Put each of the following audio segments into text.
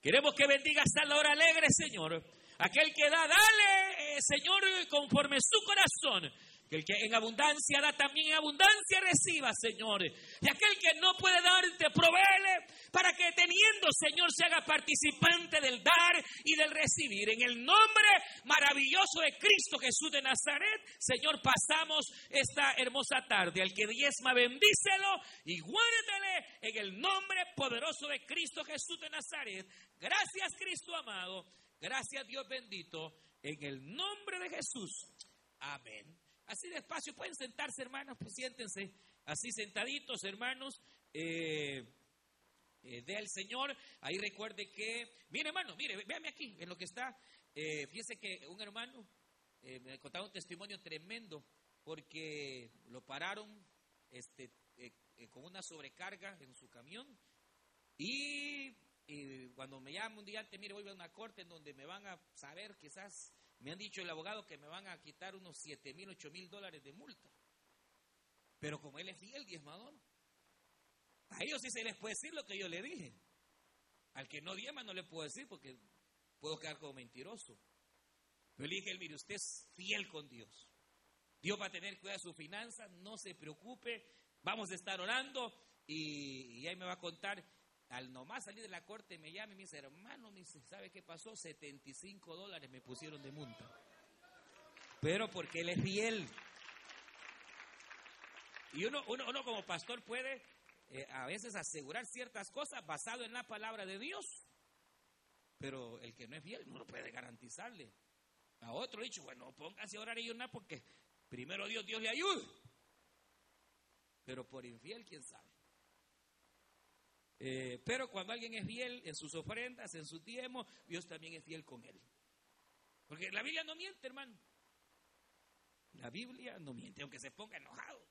Queremos que bendiga hasta la hora alegre, Señor. Aquel que da, dale, eh, Señor, conforme su corazón. Que el que en abundancia da, también en abundancia reciba, Señor. Y aquel que no puede darte, proveele para que teniendo, Señor, se haga participante del dar y del recibir. En el nombre maravilloso de Cristo Jesús de Nazaret, Señor, pasamos esta hermosa tarde. Al que diezma, bendícelo y guárdele en el nombre poderoso de Cristo Jesús de Nazaret. Gracias, Cristo amado. Gracias, Dios bendito. En el nombre de Jesús. Amén. Así despacio, pueden sentarse, hermanos, pues siéntense así sentaditos, hermanos. Eh, eh, de al Señor. Ahí recuerde que, mire hermano, mire, véame aquí, en lo que está. Eh, fíjese que un hermano eh, me contaba un testimonio tremendo porque lo pararon este, con una sobrecarga en su camión y, cuando me llama un día antes, mire, voy a una corte en donde me van a saber, quizás, me han dicho el abogado que me van a quitar unos 7 mil, 8 mil dólares de multa. Pero como él es fiel diezmador, a ellos sí se les puede decir lo que yo le dije. Al que no diema no le puedo decir porque puedo quedar como mentiroso. Pero le dije, mire, usted es fiel con Dios. Dios va a tener cuidado de su finanzas, no se preocupe, vamos a estar orando y, ahí me va a contar. Al nomás salir de la corte me llama y me dice, hermano, me dice, ¿sabe qué pasó? 75 dólares me pusieron de multa. Pero porque él es fiel. Y uno, uno, uno como pastor puede eh, a veces asegurar ciertas cosas basado en la palabra de Dios. Pero el que no es fiel no lo puede garantizarle. A otro dicho, bueno, póngase a orar y una porque primero Dios, Dios le ayude. Pero por infiel, quién sabe. Eh, pero cuando alguien es fiel en sus ofrendas, en su tiempo, Dios también es fiel con él. Porque la Biblia no miente, hermano. La Biblia no miente, aunque se ponga enojado.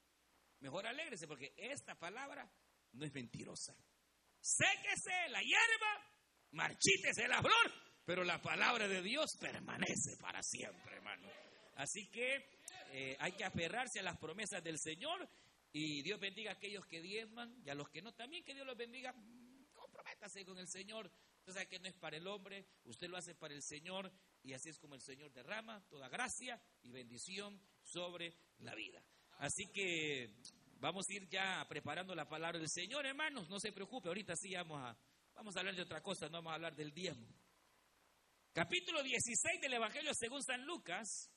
Mejor alégrese, porque esta palabra no es mentirosa. Séquese la hierba, marchítese la flor, pero la palabra de Dios permanece para siempre, hermano. Así que eh, hay que aferrarse a las promesas del Señor y Dios bendiga a aquellos que diezman y a los que no también, que Dios los bendiga. Comprométase con el Señor. Usted sabe que no es para el hombre, usted lo hace para el Señor y así es como el Señor derrama toda gracia y bendición sobre la vida. Así que Vamos a ir ya preparando la palabra del Señor, hermanos. No se preocupe, ahorita sí vamos a, vamos a hablar de otra cosa, no vamos a hablar del diezmo. Capítulo 16 del Evangelio según San Lucas.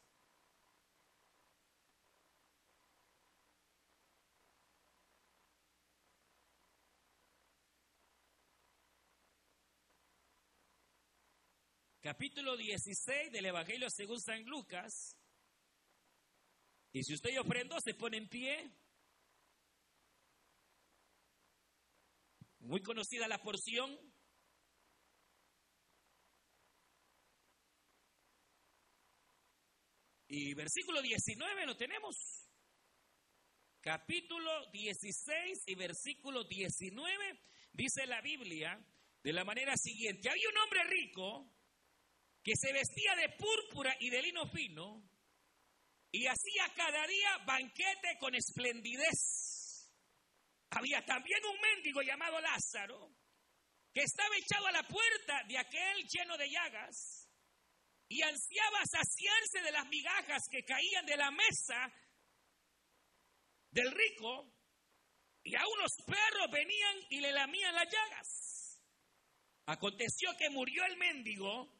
Capítulo 16 del Evangelio según San Lucas. Y si usted ofrendó, se pone en pie. Muy conocida la porción. Y versículo 19 lo tenemos. Capítulo 16 y versículo 19 dice la Biblia de la manera siguiente. Había un hombre rico que se vestía de púrpura y de lino fino y hacía cada día banquete con esplendidez. Había también un mendigo llamado Lázaro que estaba echado a la puerta de aquel lleno de llagas y ansiaba saciarse de las migajas que caían de la mesa del rico y a unos perros venían y le lamían las llagas. Aconteció que murió el mendigo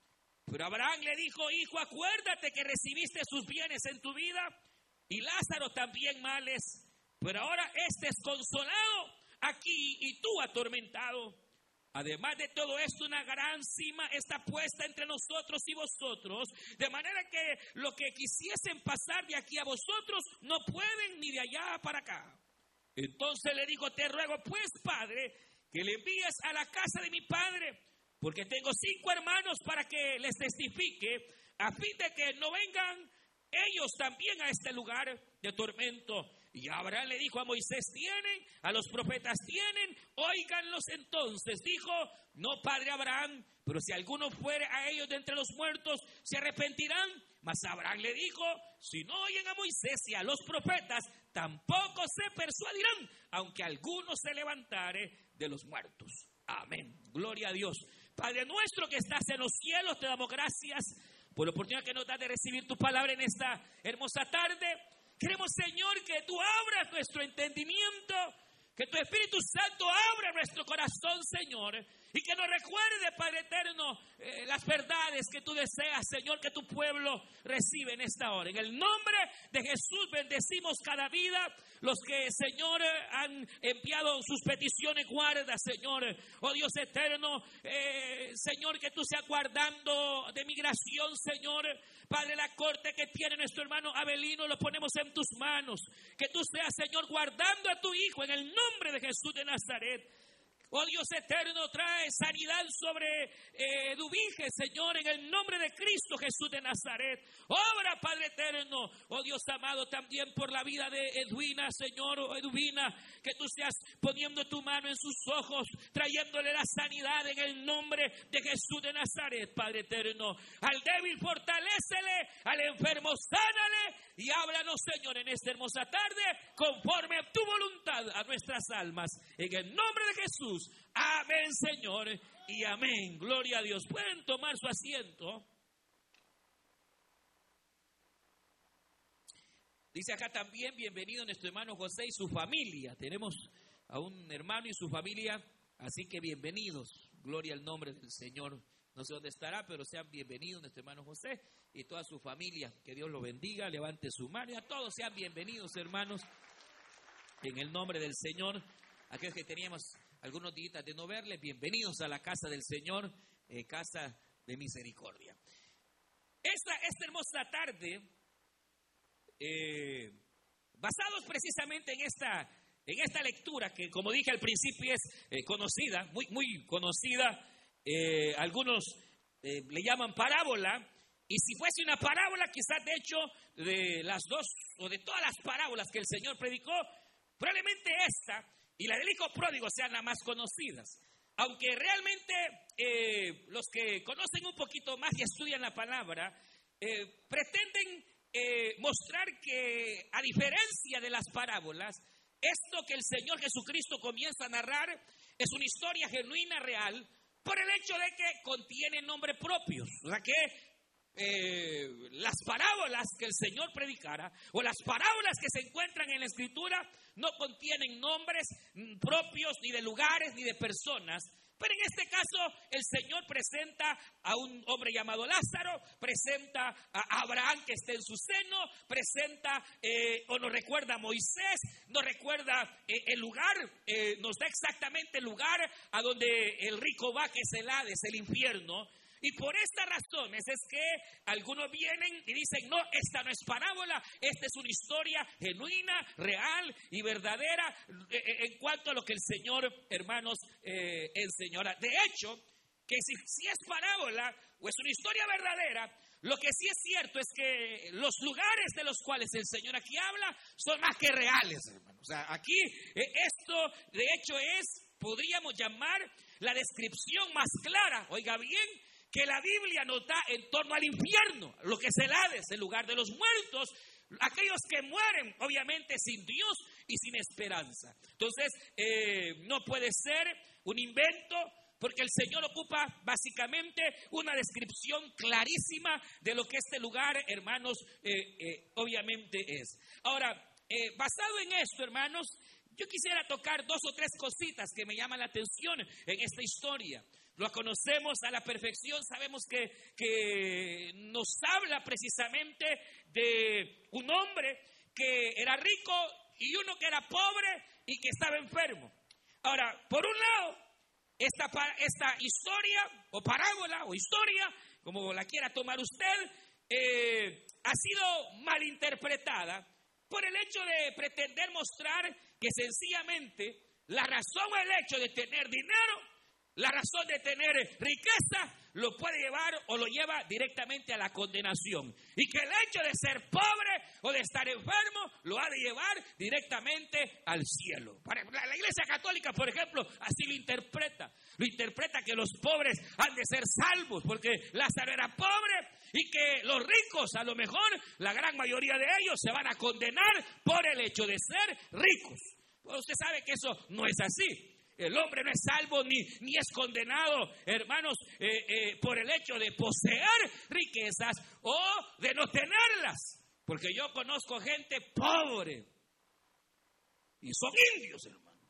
Pero Abraham le dijo, hijo, acuérdate que recibiste sus bienes en tu vida y Lázaro también males pero ahora este es consolado aquí y tú atormentado. Además de todo esto, una gran cima está puesta entre nosotros y vosotros, de manera que lo que quisiesen pasar de aquí a vosotros no pueden ni de allá para acá. Entonces le dijo, te ruego pues, Padre, que le envíes a la casa de mi padre, porque tengo cinco hermanos para que les testifique, a fin de que no vengan ellos también a este lugar de tormento. Y Abraham le dijo a Moisés, tienen, a los profetas tienen, óiganlos entonces. Dijo, no, padre Abraham, pero si alguno fuere a ellos de entre los muertos, se arrepentirán. Mas Abraham le dijo, si no oyen a Moisés y a los profetas, tampoco se persuadirán, aunque alguno se levantare de los muertos. Amén. Gloria a Dios. Padre nuestro que estás en los cielos, te damos gracias por la oportunidad que nos da de recibir tu palabra en esta hermosa tarde. Queremos, Señor, que tú abras nuestro entendimiento, que tu Espíritu Santo abra nuestro corazón, Señor, y que nos recuerde, Padre eterno, eh, las verdades que tú deseas, Señor, que tu pueblo recibe en esta hora. En el nombre de Jesús bendecimos cada vida. Los que, Señor, han enviado sus peticiones, guarda, Señor. Oh Dios eterno, eh, Señor, que tú seas guardando de migración, Señor. Padre, la corte que tiene nuestro hermano Abelino, lo ponemos en tus manos. Que tú seas, Señor, guardando a tu Hijo en el nombre de Jesús de Nazaret. Oh Dios eterno, trae sanidad sobre eh, Señor, en el nombre de Cristo Jesús de Nazaret. Obra, Padre eterno. Oh Dios amado, también por la vida de Edwina, Señor, oh Edwina, que tú seas poniendo tu mano en sus ojos, trayéndole la sanidad en el nombre de Jesús de Nazaret, Padre eterno. Al débil fortalécele, al enfermo sánale y háblanos, Señor, en esta hermosa tarde, conforme a tu voluntad a nuestras almas. En el nombre de Jesús. Amén, Señor, y amén. Gloria a Dios. Pueden tomar su asiento. Dice acá también, bienvenido nuestro hermano José y su familia. Tenemos a un hermano y su familia, así que bienvenidos. Gloria al nombre del Señor. No sé dónde estará, pero sean bienvenidos nuestro hermano José y toda su familia. Que Dios lo bendiga, levante su mano y a todos sean bienvenidos, hermanos, en el nombre del Señor. Aquellos que teníamos algunos días de no verle, bienvenidos a la casa del Señor, eh, casa de misericordia. Esta, esta hermosa tarde, eh, basados precisamente en esta, en esta lectura, que como dije al principio es eh, conocida, muy, muy conocida, algunos le llaman parábola, y si fuese una parábola, quizás de hecho de las dos o de todas las parábolas que el Señor predicó, probablemente esta y la del hijo pródigo sean las más conocidas. Aunque realmente eh, los que conocen un poquito más y estudian la palabra, eh, pretenden eh, mostrar que a diferencia de las parábolas, esto que el Señor Jesucristo comienza a narrar es una historia genuina, real, por el hecho de que contiene nombres propios. O sea que eh, las parábolas que el Señor predicara o las parábolas que se encuentran en la escritura no contienen nombres mm, propios ni de lugares ni de personas. Pero en este caso el Señor presenta a un hombre llamado Lázaro, presenta a Abraham que está en su seno, presenta eh, o nos recuerda a Moisés, nos recuerda eh, el lugar, nos da exactamente el lugar a donde el rico va, que es el Hades, el infierno. Y por estas razones es que algunos vienen y dicen, no, esta no es parábola, esta es una historia genuina, real y verdadera eh, eh, en cuanto a lo que el Señor, hermanos, eh, enseñó. De hecho, que si, si es parábola o es una historia verdadera, lo que sí es cierto es que los lugares de los cuales el Señor aquí habla son más que reales, hermanos. O sea, aquí esto de hecho es, podríamos llamar la descripción más clara, oiga bien, que la Biblia nos da en torno al infierno, lo que es el Hades, el lugar de los muertos, aquellos que mueren, obviamente, sin Dios y sin esperanza. Entonces, eh, no puede ser un invento, porque el Señor ocupa básicamente una descripción clarísima de lo que este lugar, hermanos, eh, eh, obviamente es. Ahora, basado en esto, hermanos, yo quisiera tocar dos o tres cositas que me llaman la atención en esta historia. Lo conocemos a la perfección, sabemos que, que nos habla precisamente de un hombre que era rico y uno que era pobre y que estaba enfermo. Ahora, por un lado, esta, esta historia o parábola o historia, como la quiera tomar usted, eh, ha sido malinterpretada por el hecho de pretender mostrar que sencillamente la razón o el hecho de tener dinero, la razón de tener riqueza, lo puede llevar o lo lleva directamente a la condenación. Y que el hecho de ser pobre o de estar enfermo lo ha de llevar directamente al cielo. La iglesia católica, por ejemplo, así lo interpreta. Lo interpreta que los pobres han de ser salvos porque Lázaro era pobre y que los ricos, a lo mejor, la gran mayoría de ellos se van a condenar por el hecho de ser ricos. Usted sabe que eso no es así. El hombre no es salvo ni, ni es condenado, hermanos, eh, eh, por el hecho de poseer riquezas o de no tenerlas. Porque yo conozco gente pobre y son indios, hermano.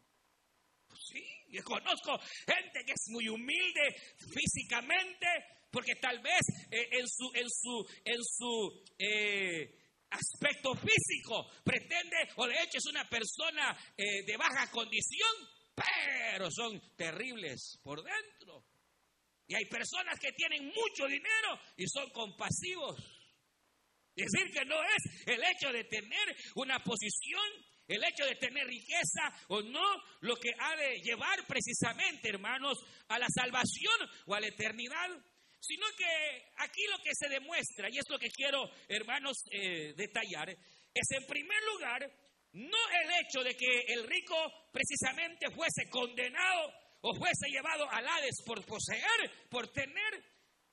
Pues sí, yo conozco gente que es muy humilde físicamente, porque tal vez eh, en su, en su, en su aspecto físico pretende o de hecho es una persona de baja condición, pero son terribles por dentro. Y hay personas que tienen mucho dinero y son compasivos. Decir, que no es el hecho de tener una posición, el hecho de tener riqueza o no, lo que ha de llevar precisamente, hermanos, a la salvación o a la eternidad, sino que aquí lo que se demuestra, y es lo que quiero, hermanos, eh, detallar, es en primer lugar no el hecho de que el rico precisamente fuese condenado o fuese llevado al Hades por poseer, por tener,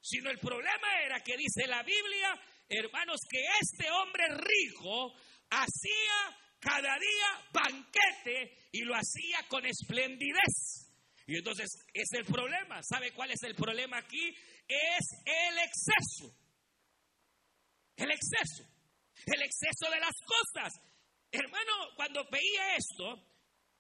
sino el problema era que dice la Biblia, hermanos, que este hombre rico hacía cada día banquete y lo hacía con esplendidez. Y entonces es el problema. ¿Sabe cuál es el problema aquí? Es el exceso. El exceso. El exceso de las cosas. Hermano, cuando veía esto,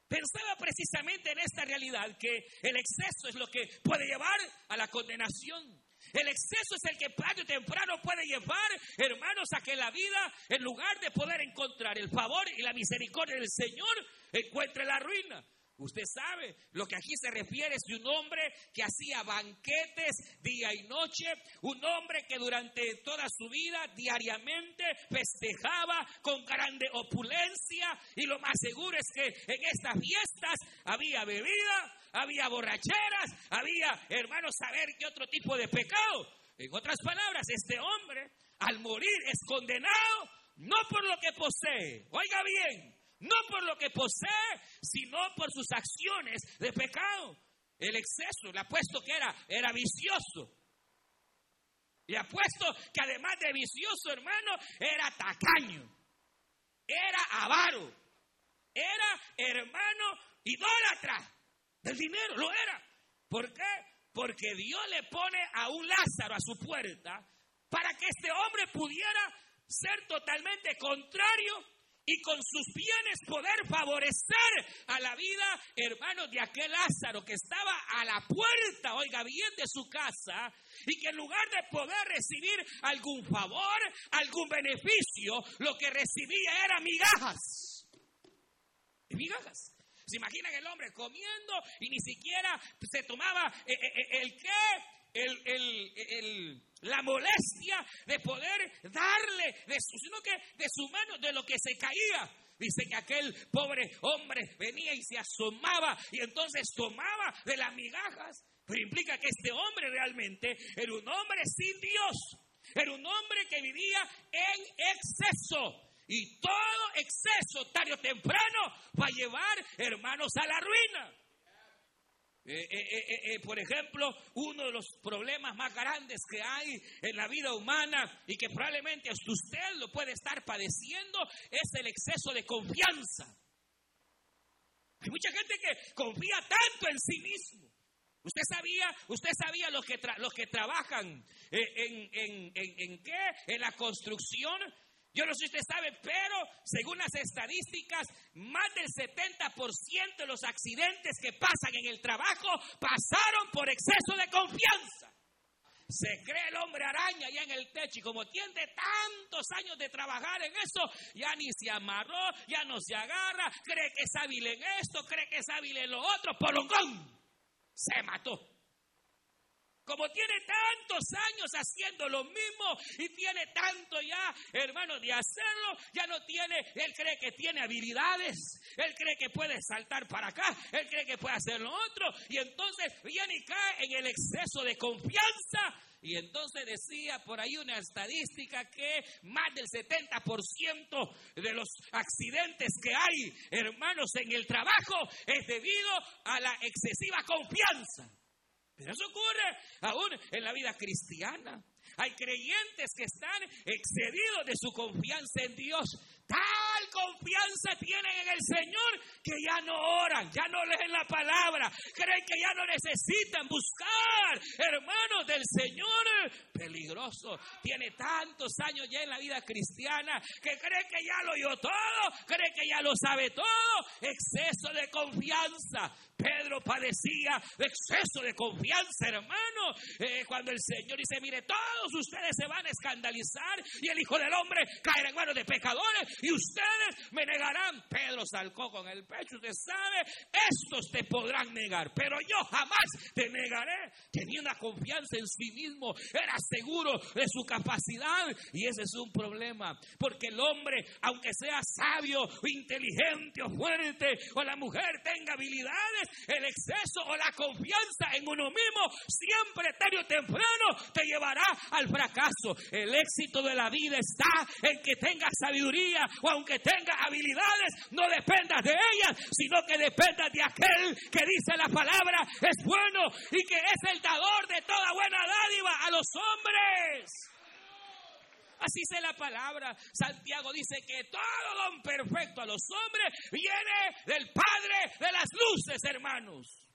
pensaba precisamente en esta realidad, que el exceso es lo que puede llevar a la condenación. El exceso es el que tarde o temprano puede llevar, hermanos, a que la vida, en lugar de poder encontrar el favor y la misericordia del Señor, encuentre la ruina. Usted sabe, lo que aquí se refiere es de un hombre que hacía banquetes día y noche, un hombre que durante toda su vida diariamente festejaba con grande opulencia y lo más seguro es que en estas fiestas había bebida, había borracheras, había, hermanos, saber qué otro tipo de pecado. En otras palabras, este hombre al morir es condenado no por lo que posee, oiga bien, no por lo que posee, sino por sus acciones de pecado. El exceso, le apuesto que era, era vicioso. Y apuesto que además de vicioso, hermano, era tacaño. Era avaro. Era hermano idólatra del dinero. Lo era. ¿Por qué? Porque Dios le pone a un Lázaro a su puerta para que este hombre pudiera ser totalmente contrario y con sus bienes poder favorecer a la vida, hermanos, de aquel Lázaro que estaba a la puerta, oiga bien, de su casa, y que en lugar de poder recibir algún favor, algún beneficio, lo que recibía era migajas. Migajas. ¿Se imaginan el hombre comiendo y ni siquiera se tomaba eh, eh, eh, el, qué? El, el, el la molestia de poder darle, de su, de mano, de lo que se caía. Dice que aquel pobre hombre venía y se asomaba y entonces tomaba de las migajas. Pero implica que este hombre realmente era un hombre sin Dios. Era un hombre que vivía en exceso. Y todo exceso, tarde o temprano, va a llevar, hermanos, a la ruina. Eh, eh, eh, por ejemplo, uno de los problemas más grandes que hay en la vida humana y que probablemente usted lo puede estar padeciendo es el exceso de confianza. Hay mucha gente que confía tanto en sí mismo. Usted sabía, usted sabía los que, los que trabajan en, en, en, qué? En la construcción yo no sé si usted sabe, pero según las estadísticas, más del 70% de los accidentes que pasan en el trabajo pasaron por exceso de confianza. Se cree el hombre araña ya en el techo y como tiene tantos años de trabajar en eso, ya ni se amarró, ya no se agarra, cree que es hábil en esto, cree que es hábil en lo otro, polongón, se mató. Como tiene tantos años haciendo lo mismo y tiene tanto ya, hermano, de hacerlo, ya no tiene, él cree que tiene habilidades, él cree que puede saltar para acá, él cree que puede hacer lo otro, y entonces viene y cae en el exceso de confianza. Y entonces decía por ahí una estadística que más del 70% de los accidentes que hay, hermanos, en el trabajo es debido a la excesiva confianza. Pero eso ocurre aún en la vida cristiana. Hay creyentes que están excedidos de su confianza en Dios. Tal confianza tienen en el Señor que ya no oran, ya no leen la palabra, creen que ya no necesitan buscar, hermanos del Señor. Peligroso, tiene tantos años ya en la vida cristiana que cree que ya lo oyó todo, cree que ya lo sabe todo. Exceso de confianza. Pedro padecía de exceso de confianza, hermano. Eh, cuando el Señor dice, mire, todos ustedes se van a escandalizar y el Hijo del Hombre caerá en manos de pecadores y ustedes me negarán. Pedro salcó con el pecho, usted sabe, estos te podrán negar, pero yo jamás te negaré. Tenía una confianza en sí mismo, era seguro de su capacidad y ese es un problema, porque el hombre, aunque sea sabio, inteligente o fuerte, o la mujer tenga habilidades, el exceso o la confianza en uno mismo, siempre tarde o temprano te llevará al fracaso. El éxito de la vida está en que tengas sabiduría, o aunque tenga habilidades, no dependas de ellas, sino que dependas de aquel que dice la palabra es bueno y que es el dador de toda buena dádiva a los hombres. Así dice la palabra. Santiago dice que todo don perfecto a los hombres viene del Padre de las luces, hermanos.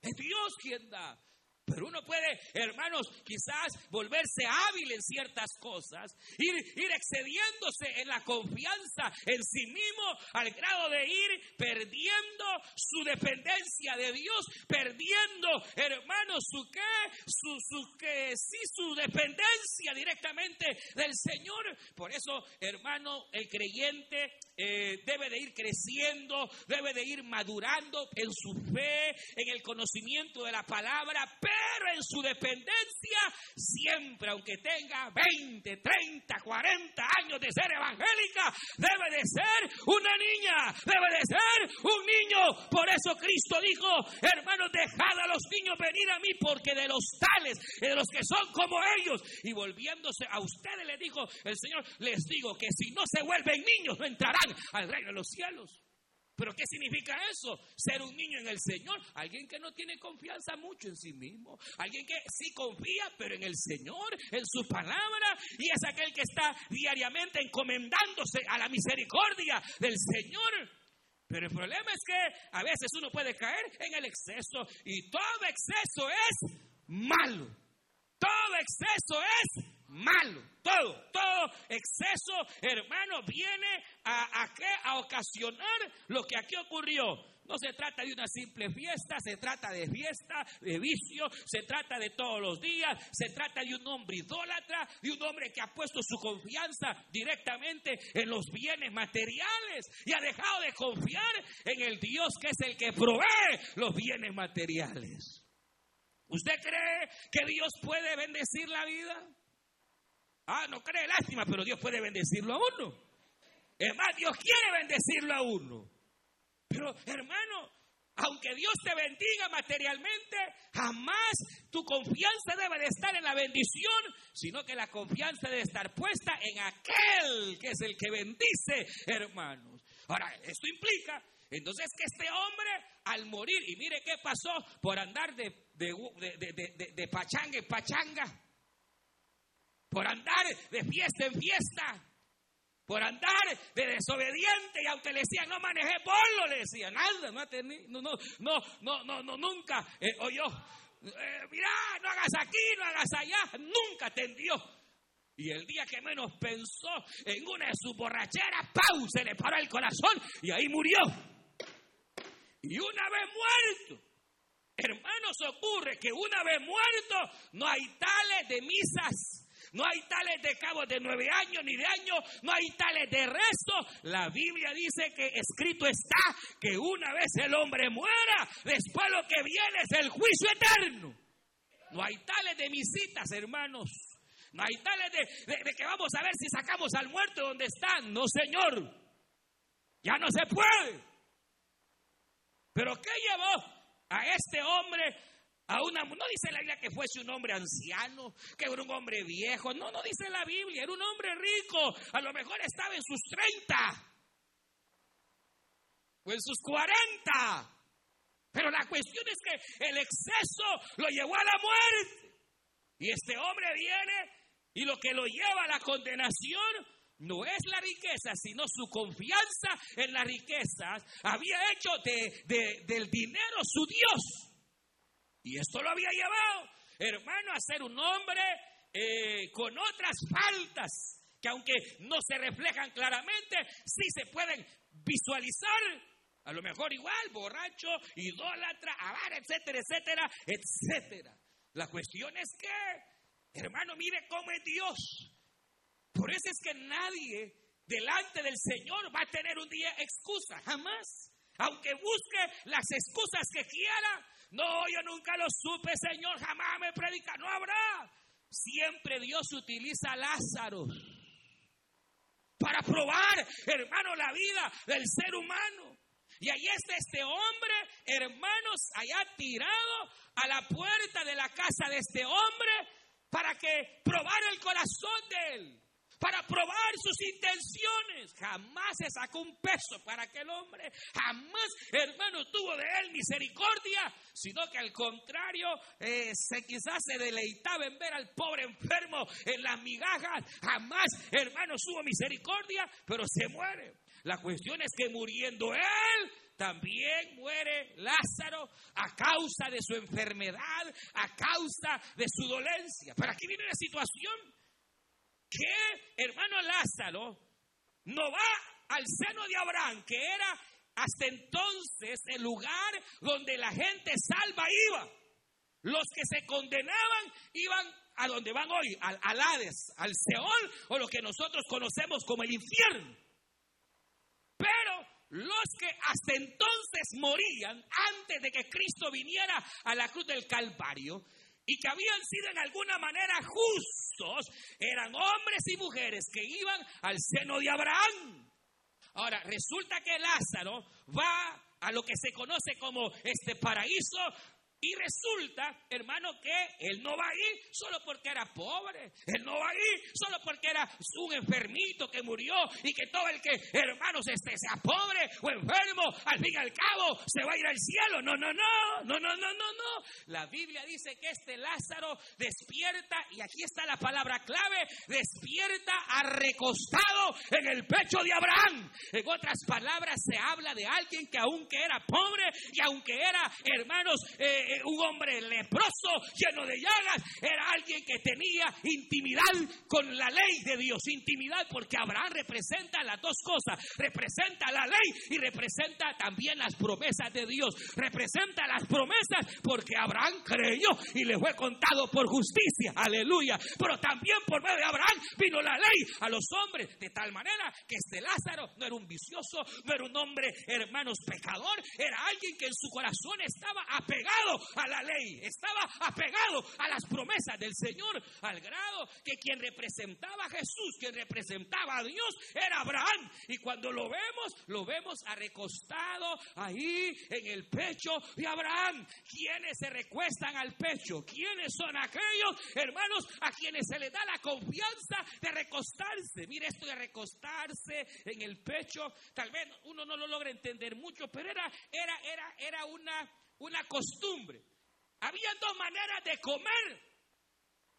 Es Dios quien da. Pero uno puede, hermanos, quizás volverse hábil en ciertas cosas, ir, ir excediéndose en la confianza en sí mismo al grado de ir perdiendo su dependencia de Dios, perdiendo, hermanos, su qué, su, su que sí, su dependencia directamente del Señor. Por eso, hermano, el creyente eh, debe de ir creciendo, debe de ir madurando en su fe, en el conocimiento de la palabra, en su dependencia siempre, aunque tenga 20, 30, 40 años de ser evangélica, debe de ser una niña, debe de ser un niño. Por eso Cristo dijo, hermanos, dejad a los niños venir a mí, porque de los tales, de los que son como ellos, y volviéndose a ustedes, le dijo el Señor, les digo que si no se vuelven niños, no entrarán al reino de los cielos. ¿Pero qué significa eso? Ser un niño en el Señor. Alguien que no tiene confianza mucho en sí mismo. Alguien que sí confía, pero en el Señor, en su palabra. Y es aquel que está diariamente encomendándose a la misericordia del Señor. Pero el problema es que a veces uno puede caer en el exceso. Y todo exceso es malo. Todo exceso es malo. Todo, todo exceso, hermano, viene a, a, ¿qué? a ocasionar lo que aquí ocurrió. No se trata de una simple fiesta, se trata de fiesta, de vicio, se trata de todos los días, se trata de un hombre idólatra, de un hombre que ha puesto su confianza directamente en los bienes materiales y ha dejado de confiar en el Dios que es el que provee los bienes materiales. ¿Usted cree que Dios puede bendecir la vida? Ah, no cree lástima, pero Dios puede bendecirlo a uno. Es más, Dios quiere bendecirlo a uno. Pero, hermano, aunque Dios te bendiga materialmente, jamás tu confianza debe de estar en la bendición, sino que la confianza debe estar puesta en aquel que es el que bendice, hermanos. Ahora, esto implica entonces que este hombre al morir, y mire qué pasó por andar de, de, de pachanga en pachanga, por andar de fiesta en fiesta, por andar de desobediente y aunque le decían no manejé bolo, le decían nada, no, no, no, no, no, no, nunca eh, oyó, eh, mira, no hagas aquí, no hagas allá, nunca tendió. Y el día que menos pensó en una de sus borracheras, ¡pau! Se le paró el corazón y ahí murió. Y una vez muerto, hermanos, ocurre que una vez muerto no hay tales de misas no hay tales de cabos de nueve años ni de años, no hay tales de resto. La Biblia dice que escrito está que una vez el hombre muera, después lo que viene es el juicio eterno. No hay tales de visitas, hermanos. No hay tales de, de, que vamos a ver si sacamos al muerto donde están. No, Señor. Ya no se puede. Pero ¿qué llevó a este hombre a una, no dice la Biblia que fuese un hombre anciano, que era un hombre viejo. No, no dice la Biblia. Era un hombre rico. A lo mejor estaba en sus 30 o en sus 40. Pero la cuestión es que el exceso lo llevó a la muerte. Y este hombre viene y lo que lo lleva a la condenación no es la riqueza, sino su confianza en las riquezas. Había hecho de, del dinero su Dios. Y esto lo había llevado, hermano, a ser un hombre eh, con otras faltas, que aunque no se reflejan claramente, sí se pueden visualizar. A lo mejor igual, borracho, idólatra, avara, etcétera, etcétera, etcétera. La cuestión es que, hermano, mire cómo es Dios. Por eso es que nadie delante del Señor va a tener un día excusa, jamás. Aunque busque las excusas que quiera, no, yo nunca lo supe, Señor, jamás me predica. No habrá. Siempre Dios utiliza a Lázaro para probar, hermano, la vida del ser humano. Y ahí está este hombre, hermanos, allá tirado a la puerta de la casa de este hombre para que probara el corazón de él para probar sus intenciones. Jamás se sacó un peso para aquel hombre. Jamás, hermano, tuvo de él misericordia, sino que al contrario, eh, se quizás se deleitaba en ver al pobre enfermo en las migajas. Jamás, hermano, tuvo misericordia, pero se muere. La cuestión es que muriendo él, también muere Lázaro a causa de su enfermedad, a causa de su dolencia. Pero aquí viene la situación que, hermano Lázaro, no va al seno de Abraham, que era hasta entonces el lugar donde la gente salva iba. Los que se condenaban iban a donde van hoy, al, al Hades, al Seol, o lo que nosotros conocemos como el infierno. Pero los que hasta entonces morían antes de que Cristo viniera a la cruz del Calvario, y que habían sido en alguna manera justos, eran hombres y mujeres que iban al seno de Abraham. Ahora, resulta que Lázaro va a lo que se conoce como este paraíso y resulta, hermano, que él no va a ir solo porque era pobre. Él no va a ir solo porque era un enfermito que murió y que todo el que, hermanos, este, sea pobre o enfermo, al fin y al cabo se va a ir al cielo. No, no, no, no, no, no, no, no. La Biblia dice que este Lázaro despierta, y aquí está la palabra clave, despierta recostado en el pecho de Abraham. En otras palabras, se habla de alguien que aunque era pobre y aunque era, hermanos, eh, un hombre leproso, lleno de llagas, era alguien que tenía intimidad con la ley de Dios. Intimidad porque Abraham representa las dos cosas. Representa la ley y representa también las promesas de Dios. Representa las promesas porque Abraham creyó y le fue contado por justicia. Aleluya. Pero también por medio de Abraham vino la ley a los hombres de tal manera que este Lázaro no era un vicioso, no era un hombre, hermanos, pecador, era alguien que en su corazón estaba apegado a la ley, estaba apegado a las promesas del Señor, al grado que quien representaba a Jesús, quien representaba a Dios, era Abraham. Y cuando lo vemos, lo vemos recostado ahí en el pecho de Abraham. ¿Quiénes se recuestan al pecho? ¿Quiénes son aquellos hermanos a quienes se les da la confianza de recostarse? Mire esto de recostarse en el pecho, tal vez uno no lo logra entender mucho, pero era, era, era, era una una costumbre. Había dos maneras de comer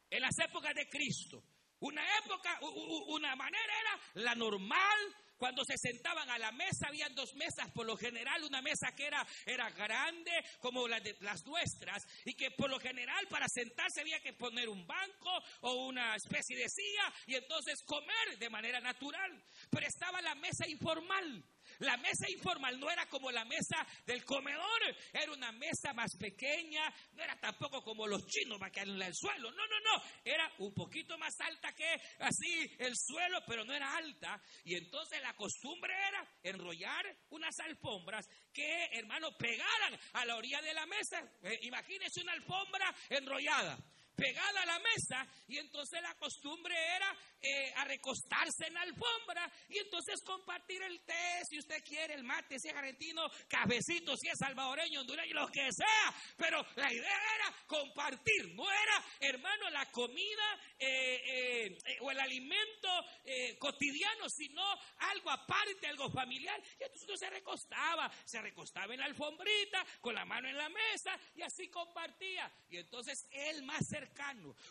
en las épocas de Cristo. Una época, una manera era la normal, cuando se sentaban a la mesa, habían dos mesas, por lo general una mesa que era, era grande como las, de, las nuestras, y que por lo general para sentarse había que poner un banco o una especie de silla y entonces comer de manera natural. Pero estaba la mesa informal, la mesa informal no era como la mesa del comedor, era una mesa más pequeña, no era tampoco como los chinos para que en el suelo, no, no, no, era un poquito más alta que así el suelo, pero no era alta. Y entonces la costumbre era enrollar unas alfombras que, hermano, pegaran a la orilla de la mesa. Eh, imagínese una alfombra enrollada pegada a la mesa y entonces la costumbre era eh, a recostarse en la alfombra y entonces compartir el té, si usted quiere, el mate, si es argentino, cafecito, si es salvadoreño, hondureño, lo que sea. Pero la idea era compartir, no era, hermano, la comida eh, eh, o el alimento cotidiano, sino algo aparte, algo familiar. Y entonces uno se recostaba, se recostaba en la alfombrita, con la mano en la mesa y así compartía. Y entonces él más cercano,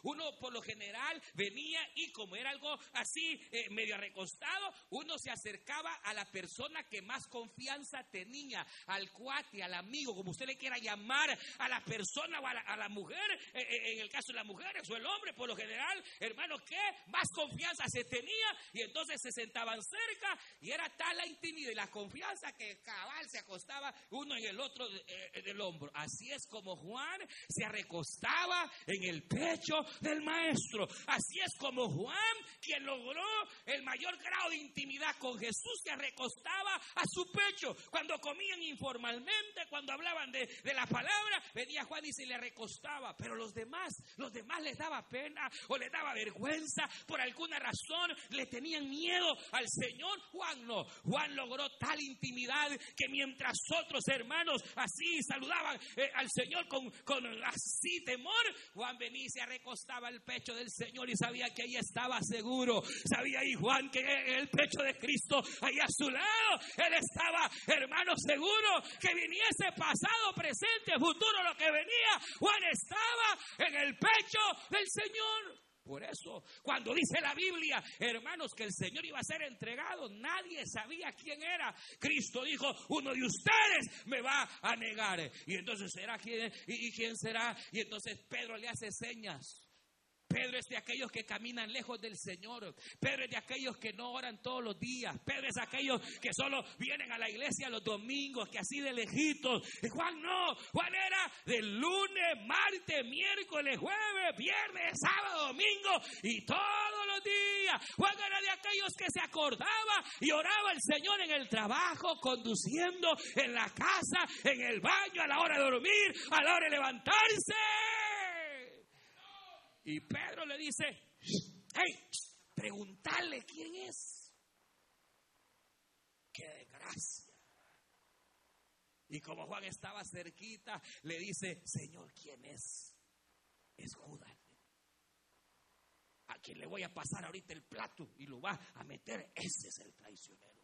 uno por lo general venía y como era algo así eh, medio recostado, uno se acercaba a la persona que más confianza tenía, al cuate, al amigo, como usted le quiera llamar, a la persona o a la, mujer, eh, eh, en el caso de las mujeres o el hombre, por lo general, hermano, que más confianza se tenía y entonces se sentaban cerca y era tal la intimidad y la confianza que cabal se acostaba uno en el otro del hombro. Así es como Juan se recostaba en el pecho del maestro. Así es como Juan quien logró el mayor grado de intimidad con Jesús, se recostaba a su pecho. Cuando comían informalmente, cuando hablaban de, la palabra, venía Juan y se le recostaba. Pero los demás, los demás les daba pena o les daba vergüenza. Por alguna razón le tenían miedo al Señor. Juan no. Juan logró tal intimidad que mientras otros hermanos así saludaban eh, al Señor con, con así temor, Juan venía y se recostaba al pecho del Señor y sabía que ahí estaba seguro. Sabía ahí Juan que el pecho de Cristo, ahí a su lado, él estaba, hermano, seguro que viniese pasado, presente, futuro, lo que venía. Juan estaba en el pecho del Señor. Por eso, cuando dice la Biblia, hermanos, que el Señor iba a ser entregado, nadie sabía quién era. Cristo dijo, uno de ustedes me va a negar. Y entonces será quién, y quién será. Y entonces Pedro le hace señas. Pedro es de aquellos que caminan lejos del Señor. Pedro es de aquellos que no oran todos los días. Pedro es de aquellos que solo vienen a la iglesia los domingos, que así de lejitos. Juan no. Juan era de lunes, martes, miércoles, jueves, viernes, sábado, domingo y todos los días. Juan era de aquellos que se acordaba y oraba al Señor en el trabajo, conduciendo, en la casa, en el baño, a la hora de dormir, a la hora de levantarse. Y Pedro le dice, hey, preguntarle quién es. Qué desgracia. Y como Juan estaba cerquita, le dice, Señor, ¿quién es? Es Judas. A quien le voy a pasar ahorita el plato y lo va a meter, ese es el traicionero.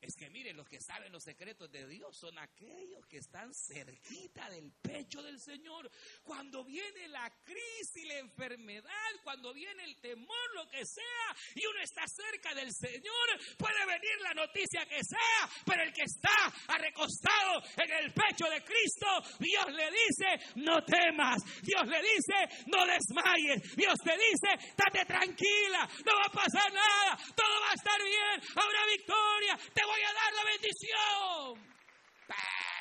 Es que miren, los que saben los secretos de Dios son aquellos que están cerquita del pecho del Señor. Cuando viene la crisis, la enfermedad, cuando viene el temor, lo que sea, y uno está cerca del Señor, puede venir la noticia que sea, pero el que está recostado en el pecho de Cristo, Dios le dice, no temas. Dios le dice, no desmayes. Dios te dice, date tranquila, no va a pasar nada, todo va a estar bien, habrá victoria, voy a dar la bendición.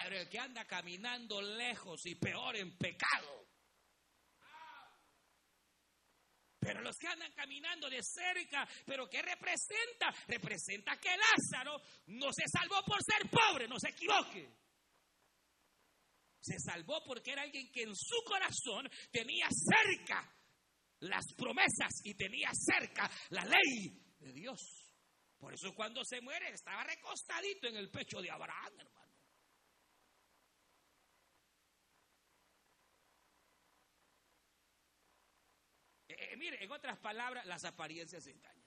Pero el que anda caminando lejos y peor en pecado. Pero los que andan caminando de cerca, pero ¿qué representa? Representa que Lázaro no se salvó por ser pobre, no se equivoque. Se salvó porque era alguien que en su corazón tenía cerca las promesas y tenía cerca la ley de Dios. Por eso cuando se muere estaba recostadito en el pecho de Abraham, hermano. Eh, eh, mire, en otras palabras, las apariencias engañan.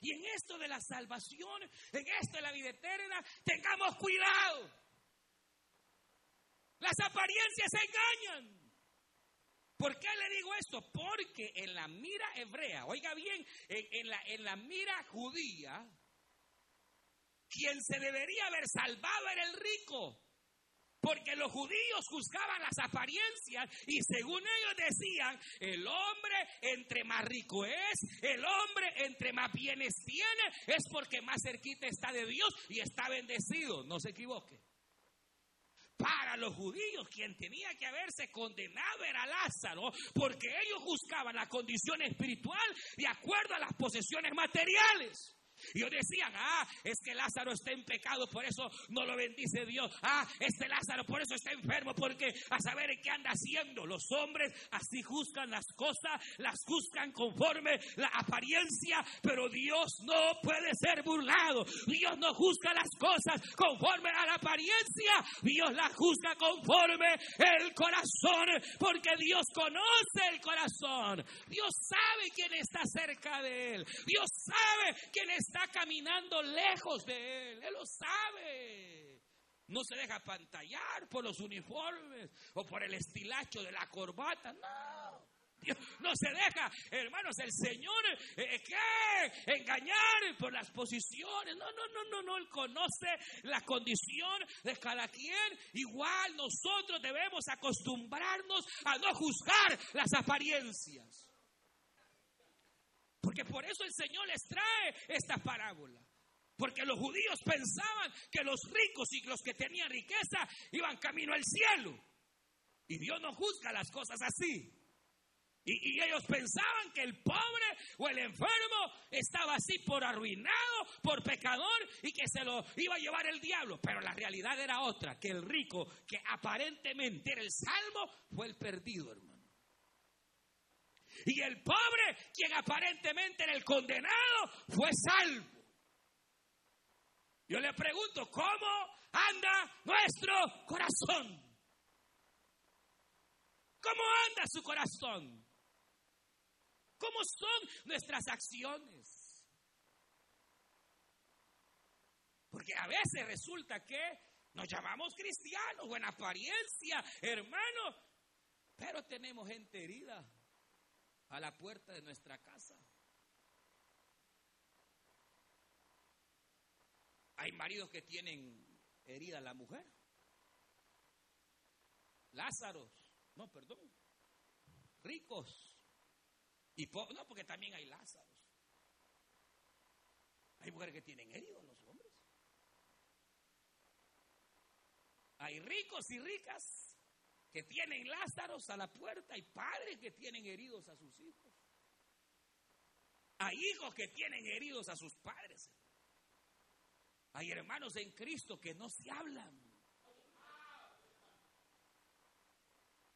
Y en esto de la salvación, en esto de la vida eterna, tengamos cuidado. Las apariencias engañan. ¿Por qué le digo esto? Porque en la mira hebrea, oiga bien, en, la, en la mira judía, quien se debería haber salvado era el rico. Porque los judíos juzgaban las apariencias y según ellos decían, el hombre entre más rico es, el hombre entre más bienes tiene, es porque más cerquita está de Dios y está bendecido. No se equivoque. Para los judíos, quien tenía que haberse condenado era Lázaro, porque ellos juzgaban la condición espiritual de acuerdo a las posesiones materiales. Y ellos decían, ah, es que Lázaro está en pecado, por eso no lo bendice Dios. Ah, este Lázaro por eso está enfermo, porque a saber qué anda haciendo. Los hombres así juzgan las cosas, las juzgan conforme la apariencia, pero Dios no puede ser burlado. Dios no juzga las cosas conforme a la apariencia, Dios las juzga conforme el corazón, porque Dios conoce el corazón. Dios sabe quién está cerca de él. Dios sabe quién está está caminando lejos de Él. Él lo sabe. No se deja pantallar por los uniformes o por el estilacho de la corbata. No. Dios no se deja, hermanos, el Señor, eh, ¿qué? Engañar por las posiciones. No, no, no, no, no. Él conoce la condición de cada quien. Igual nosotros debemos acostumbrarnos a no juzgar las apariencias. Porque por eso el Señor les trae esta parábola. Porque los judíos pensaban que los ricos y los que tenían riqueza iban camino al cielo. Y Dios no juzga las cosas así. Y, ellos pensaban que el pobre o el enfermo estaba así por arruinado, por pecador y que se lo iba a llevar el diablo. Pero la realidad era otra, que el rico, que aparentemente era el salvo, fue el perdido, hermano. Y el pobre, quien aparentemente era el condenado, fue salvo. Yo le pregunto, ¿cómo anda nuestro corazón? ¿Cómo anda su corazón? ¿Cómo son nuestras acciones? Porque a veces resulta que nos llamamos cristianos en apariencia, hermano, pero tenemos gente herida a la puerta de nuestra casa. Hay maridos que tienen herida a la mujer. Lázaros, no, perdón, ricos. Y no, porque también hay Lázaros. Hay mujeres que tienen heridos los hombres. Hay ricos y ricas que tienen Lázaros a la puerta, hay padres que tienen heridos a sus hijos. Hay hijos que tienen heridos a sus padres. Hay hermanos en Cristo que no se hablan.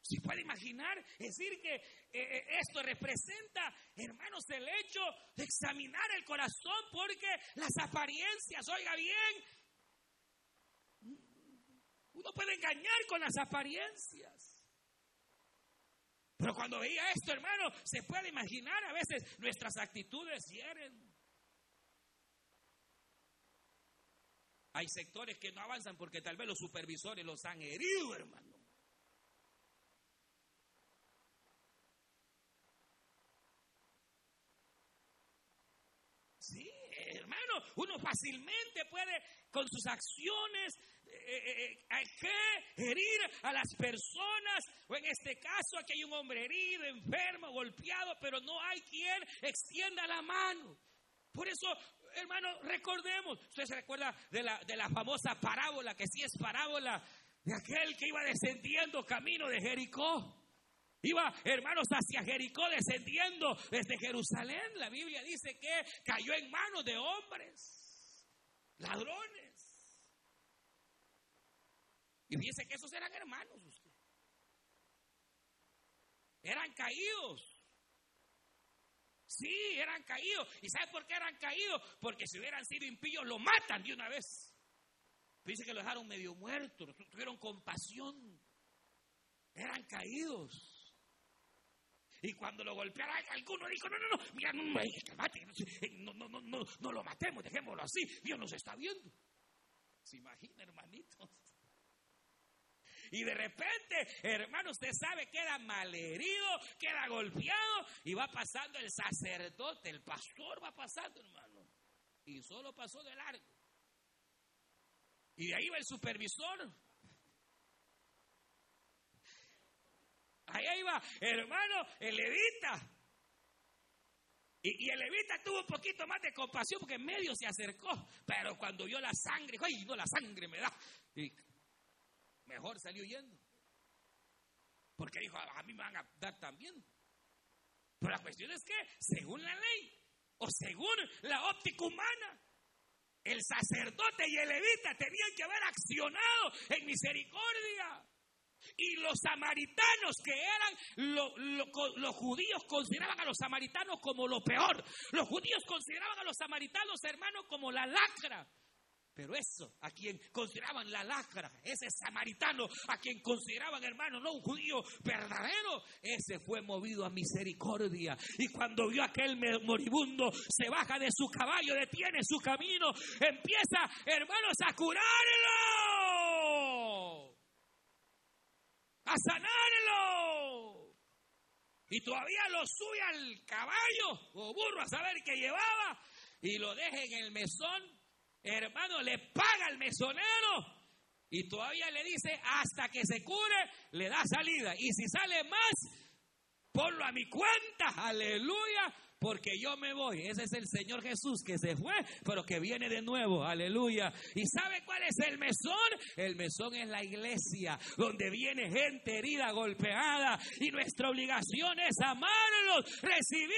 Si puede imaginar, decir que eh, eh, esto representa, hermanos, el hecho de examinar el corazón porque las apariencias, oiga bien, uno puede engañar con las apariencias. Pero cuando veía esto, hermano, se puede imaginar a veces nuestras actitudes hieren. Hay sectores que no avanzan porque tal vez los supervisores los han herido, hermano. Sí, hermano, uno fácilmente puede con sus acciones eh, eh, eh, hay que herir a las personas, o en este caso aquí hay un hombre herido, enfermo, golpeado, pero no hay quien extienda la mano. Por eso, hermano, recordemos, usted se recuerda de la, de la famosa parábola, que sí es parábola, de aquel que iba descendiendo camino de Jericó. Iba, hermanos, hacia Jericó descendiendo desde Jerusalén. La Biblia dice que cayó en manos de hombres, ladrones. Y fíjense que esos eran hermanos usted. Eran caídos. Sí, eran caídos. ¿Y sabe por qué eran caídos? Porque si hubieran sido impíos, lo matan de una vez. Dice que lo dejaron medio muerto, tuvieron compasión. Eran caídos. Y cuando lo golpearon, alguno dijo, no, no, no, mira, no, no, no, no, no, no lo matemos, dejémoslo así, Dios nos está viendo. ¿Se imagina, hermanitos? Y de repente, hermano, usted sabe, queda malherido, queda golpeado y va pasando el sacerdote, el pastor va pasando, hermano. Y solo pasó de largo. Y de ahí va el supervisor. Ahí iba, hermano, el levita. Y, el levita tuvo un poquito más de compasión porque en medio se acercó. Pero cuando vio la sangre, ay, no, la sangre me da. Mejor salió yendo. Porque dijo, a mí me van a dar también. Pero la cuestión es que, según la ley, o según la óptica humana, el sacerdote y el levita tenían que haber accionado en misericordia. Y los samaritanos, que eran los judíos, consideraban a los samaritanos como lo peor. Los judíos consideraban a los samaritanos, hermanos, como la lacra. Pero eso, a quien consideraban la lacra, ese samaritano, a quien consideraban hermano, no un judío verdadero, ese fue movido a misericordia. Y cuando vio aquel moribundo, se baja de su caballo, detiene su camino, empieza, hermanos, a curarlo, a sanarlo. Y todavía lo sube al caballo o burro a saber qué llevaba y lo deja en el mesón hermano, le paga al mesonero y todavía le dice hasta que se cure, le da salida. Y si sale más, ponlo a mi cuenta, aleluya, porque yo me voy. Ese es el Señor Jesús que se fue, pero que viene de nuevo, aleluya. ¿Y sabe cuál es el mesón? El mesón es la iglesia, donde viene gente herida, golpeada, y nuestra obligación es amarlos, recibirlos,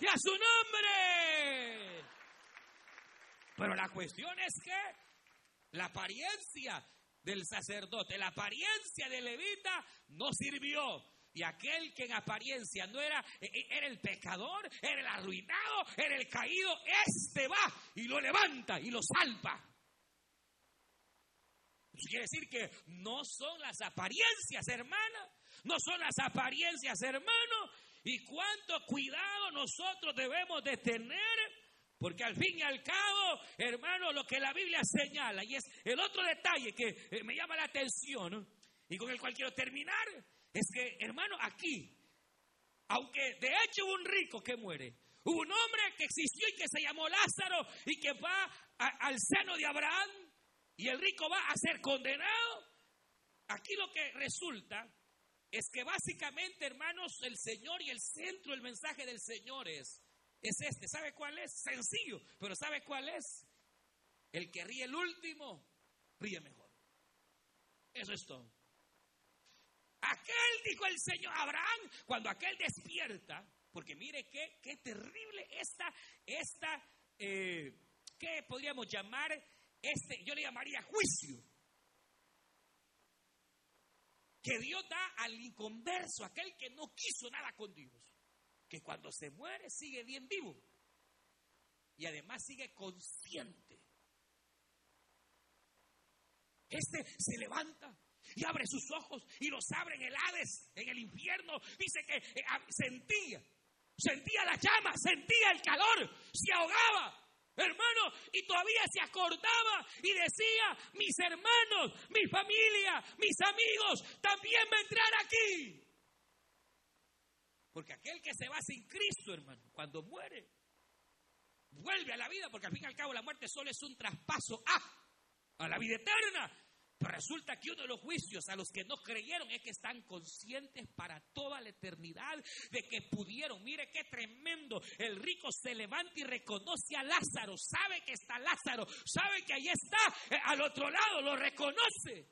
y a su nombre. Pero la cuestión es que la apariencia del sacerdote, la apariencia del levita no sirvió. Y aquel que en apariencia no era, e, e, era el pecador, era el arruinado, era el caído, este va y lo levanta y lo salva. Eso quiere decir que no son las apariencias, hermana. No son las apariencias, hermano. Y cuánto cuidado nosotros debemos de tener porque al fin y al cabo, hermano, lo que la Biblia señala, y es el otro detalle que eh, me llama la atención, y con el cual quiero terminar, es que, hermano, aquí, aunque de hecho hubo un rico que muere, hubo un hombre que existió y que se llamó Lázaro y que va al seno de Abraham, y el rico va a ser condenado, aquí lo que resulta es que básicamente, hermanos, el Señor y el centro del mensaje del Señor es, es este. ¿Sabe cuál es? Sencillo, pero ¿sabe cuál es? El que ríe el último, ríe mejor. Eso es todo. Aquel, dijo el Señor Abraham, cuando aquel despierta, porque mire qué, qué terrible esta, esta, eh, ¿qué podríamos llamar? Este, yo le llamaría juicio. Que Dios da al inconverso, aquel que no quiso nada con Dios que cuando se muere sigue bien vivo y además sigue consciente. Este se levanta y abre sus ojos y los abre en el Hades, en el infierno. Dice que eh, sentía, sentía la llama, sentía el calor, se ahogaba. Hermano, y todavía se acordaba y decía, mis hermanos, mi familia, mis amigos, también vendrán aquí. Porque aquel que se va sin Cristo, hermano, cuando muere, vuelve a la vida, porque al fin y al cabo la muerte solo es un traspaso a, la vida eterna. Pero resulta que uno de los juicios a los que no creyeron es que están conscientes para toda la eternidad de que pudieron. Mire qué tremendo. El rico se levanta y reconoce a Lázaro. Sabe que está Lázaro. Sabe que ahí está. Eh, al otro lado lo reconoce.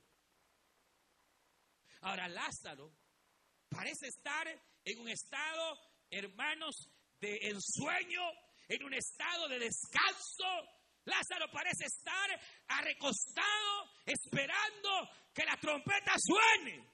Ahora Lázaro parece estar en un estado, hermanos, de ensueño, en un estado de descanso. Lázaro parece estar arrecostado, esperando que la trompeta suene.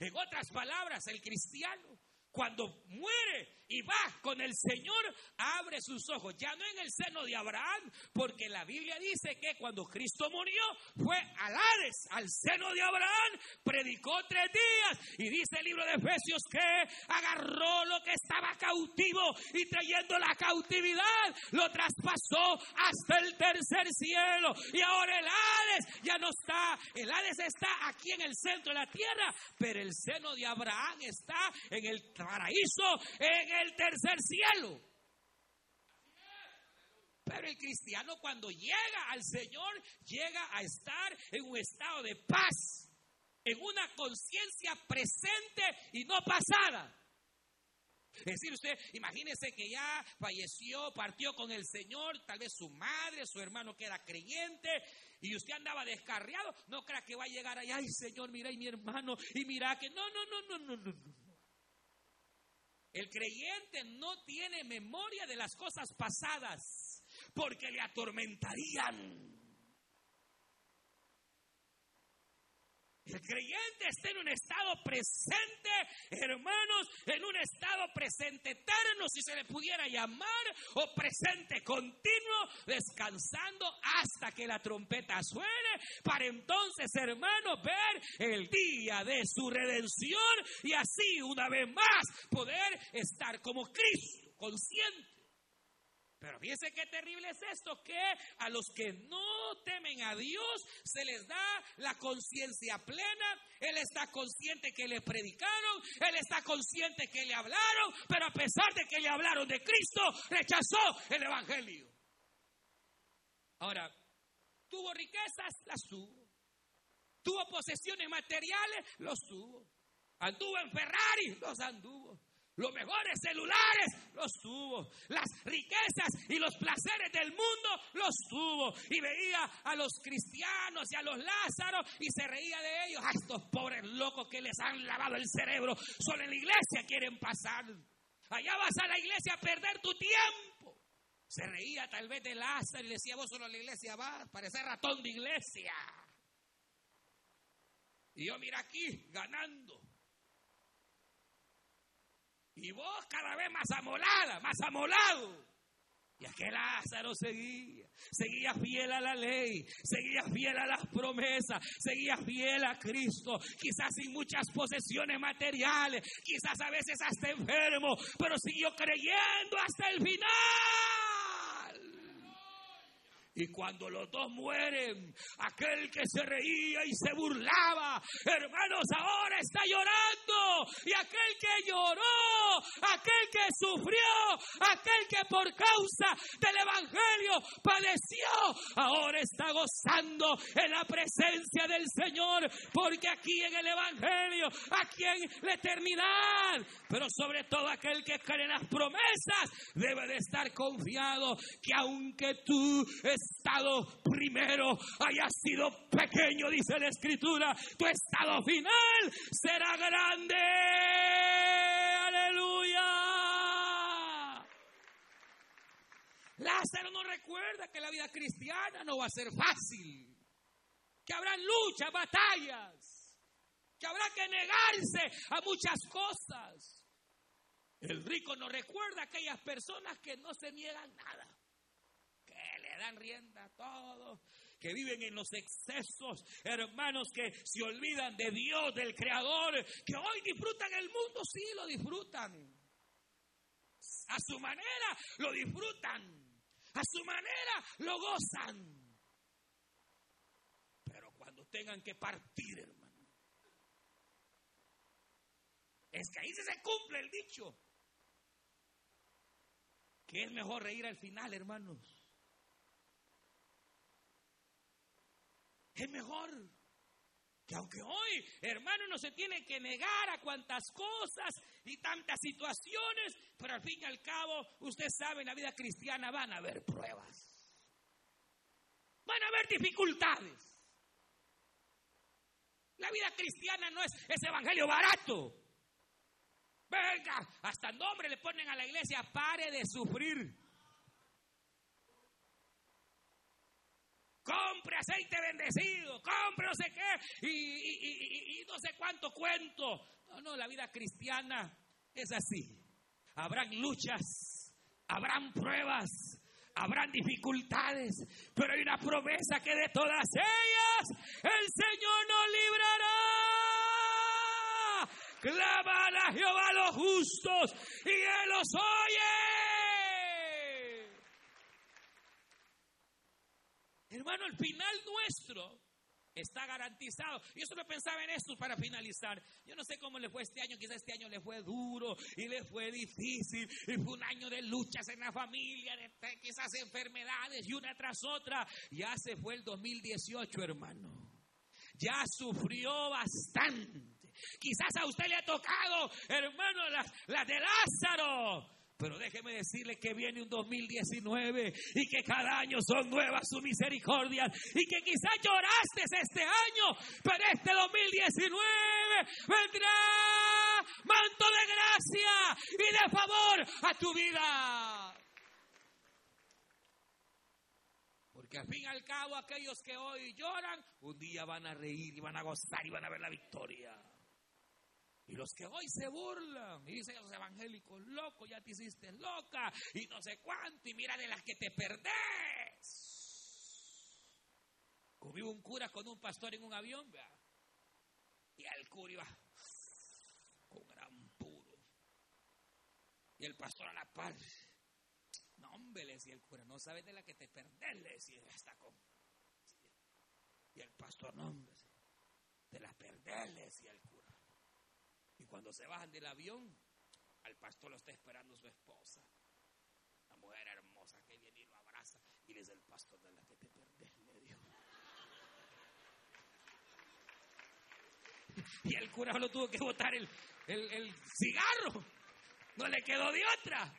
En otras palabras, el cristiano, cuando muere, y va con el Señor, abre sus ojos, ya no en el seno de Abraham, porque la Biblia dice que cuando Cristo murió fue al Hades, al seno de Abraham, predicó tres días y dice el libro de Efesios que agarró lo que estaba cautivo y trayendo la cautividad lo traspasó hasta el tercer cielo. Y ahora el Hades ya no está, el Hades está aquí en el centro de la tierra, pero el seno de Abraham está en el paraíso, en el el tercer cielo. Pero el cristiano cuando llega al Señor, llega a estar en un estado de paz, en una conciencia presente y no pasada. Es decir, usted imagínese que ya falleció, partió con el Señor, tal vez su madre, su hermano que era creyente, y usted andaba descarriado, no crea que va a llegar allá, ay Señor, mira y mi hermano, y mira que no, no, no, no, no, no. El creyente no tiene memoria de las cosas pasadas porque le atormentarían. El creyente está en un estado presente, hermanos, en un estado presente eterno, si se le pudiera llamar, o presente continuo, descansando hasta que la trompeta suene, para entonces, hermanos, ver el día de su redención y así una vez más poder estar como Cristo, consciente pero fíjense qué terrible es esto, que a los que no temen a Dios se les da la conciencia plena. Él está consciente que le predicaron, él está consciente que le hablaron, pero a pesar de que le hablaron de Cristo, rechazó el Evangelio. Ahora, tuvo riquezas, las tuvo. Tuvo posesiones materiales, los tuvo. Anduvo en Ferrari, los anduvo los mejores celulares los tuvo, las riquezas y los placeres del mundo los tuvo. Y veía a los cristianos y a los Lázaros y se reía de ellos. A estos pobres locos que les han lavado el cerebro, solo en la iglesia quieren pasar. Allá vas a la iglesia a perder tu tiempo. Se reía tal vez de Lázaro y le decía, vos solo a la iglesia vas, parece ratón de iglesia. Y yo mira aquí, ganando. Y vos cada vez más amolada, más amolado. Y aquel Lázaro seguía, seguía fiel a la ley, seguía fiel a las promesas, seguía fiel a Cristo, quizás sin muchas posesiones materiales, quizás a veces hasta enfermo, pero siguió creyendo hasta el final. Y cuando los dos mueren, aquel que se reía y se burlaba, hermanos, ahora está llorando. Y aquel que lloró, aquel que sufrió, aquel que por causa del Evangelio padeció, ahora está gozando en la presencia del Señor. Porque aquí en el Evangelio, aquí en la eternidad, pero sobre todo aquel que cree en las promesas, debe de estar confiado que aunque tú estado primero haya sido pequeño, dice la Escritura, tu estado final será grande. Aleluya. Lázaro no recuerda que la vida cristiana no va a ser fácil, que habrán luchas, batallas, que habrá que negarse a muchas cosas. El rico no recuerda a aquellas personas que no se niegan nada dan rienda a todo, que viven en los excesos, hermanos que se olvidan de Dios, del Creador, que hoy disfrutan el mundo, sí lo disfrutan. A su manera lo disfrutan, a su manera lo gozan. Pero cuando tengan que partir, hermano, es que ahí se cumple el dicho. Que es mejor reír al final, hermanos. Es mejor. Que aunque hoy, hermano, no se tiene que negar a cuantas cosas y tantas situaciones, pero al fin y al cabo, usted sabe, en la vida cristiana van a haber pruebas. Van a haber dificultades. La vida cristiana no es ese evangelio barato. Venga, hasta nombre le ponen a la iglesia, pare de sufrir. Compre aceite bendecido, compre no sé qué, y, no sé cuánto cuento. No, no, la vida cristiana es así. Habrán luchas, habrán pruebas, habrán dificultades, pero hay una promesa que de todas ellas el Señor nos librará. Claman a Jehová los justos y Él los oye. Hermano, el final nuestro está garantizado. Yo solo pensaba en esto para finalizar. Yo no sé cómo le fue este año, quizás este año le fue duro y le fue difícil y fue un año de luchas en la familia, de quizás enfermedades y una tras otra. Ya se fue el 2018, hermano. ya sufrió bastante. Quizás a usted le ha tocado, hermano, la, de Lázaro. Pero déjeme decirle que viene un 2019 y que cada año son nuevas su misericordia y que quizás lloraste este año, pero este 2019 vendrá manto de gracia y de favor a tu vida. Porque al fin y al cabo aquellos que hoy lloran, un día van a reír y van a gozar y van a ver la victoria. Y los que hoy se burlan y dicen los evangélicos, loco, ya te hiciste loca y no sé cuánto, y mira de las que te perdés. Hubo un cura con un pastor en un avión, ¿vea? y el cura iba con gran puro. Y el pastor a la par. No, hombre, le decía el cura, no sabes de la que te perdés, le decía, está con. Y el pastor, no, hombre, de la perdés, le decía el cura. Y cuando se bajan del avión, al pastor lo está esperando su esposa. La mujer hermosa que viene y lo abraza. Y le dice el pastor de la que te perdés, le. Y el cura lo tuvo que botar el, el cigarro. No le quedó de otra.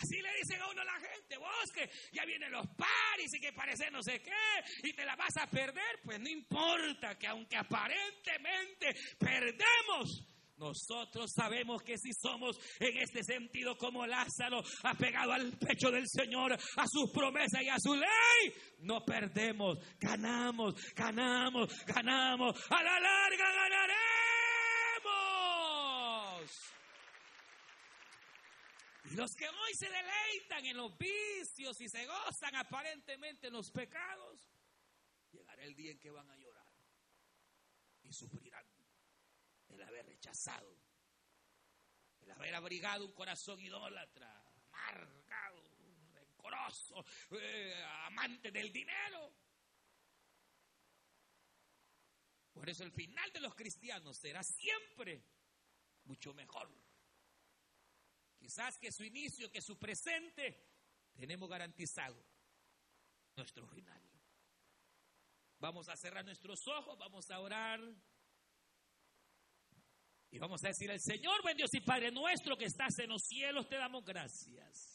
Así le dicen a uno la gente, vos que ya vienen los paris y que parece no sé qué y te la vas a perder. Pues no importa que aunque aparentemente perdemos, nosotros sabemos que si somos en este sentido como Lázaro, apegado al pecho del Señor, a sus promesas y a su ley, no perdemos, ganamos, ganamos, ganamos, a la larga ganaremos. Los que hoy se deleitan en los vicios y se gozan aparentemente en los pecados, llegará el día en que van a llorar y sufrirán el haber rechazado, el haber abrigado un corazón idólatra, amargado, rencoroso, eh, amante del dinero. Por eso el final de los cristianos será siempre mucho mejor Quizás que su inicio, que su presente, tenemos garantizado nuestro final. Vamos a cerrar nuestros ojos, vamos a orar. Y vamos a decir al Señor, buen Dios y Padre nuestro que estás en los cielos, te damos gracias.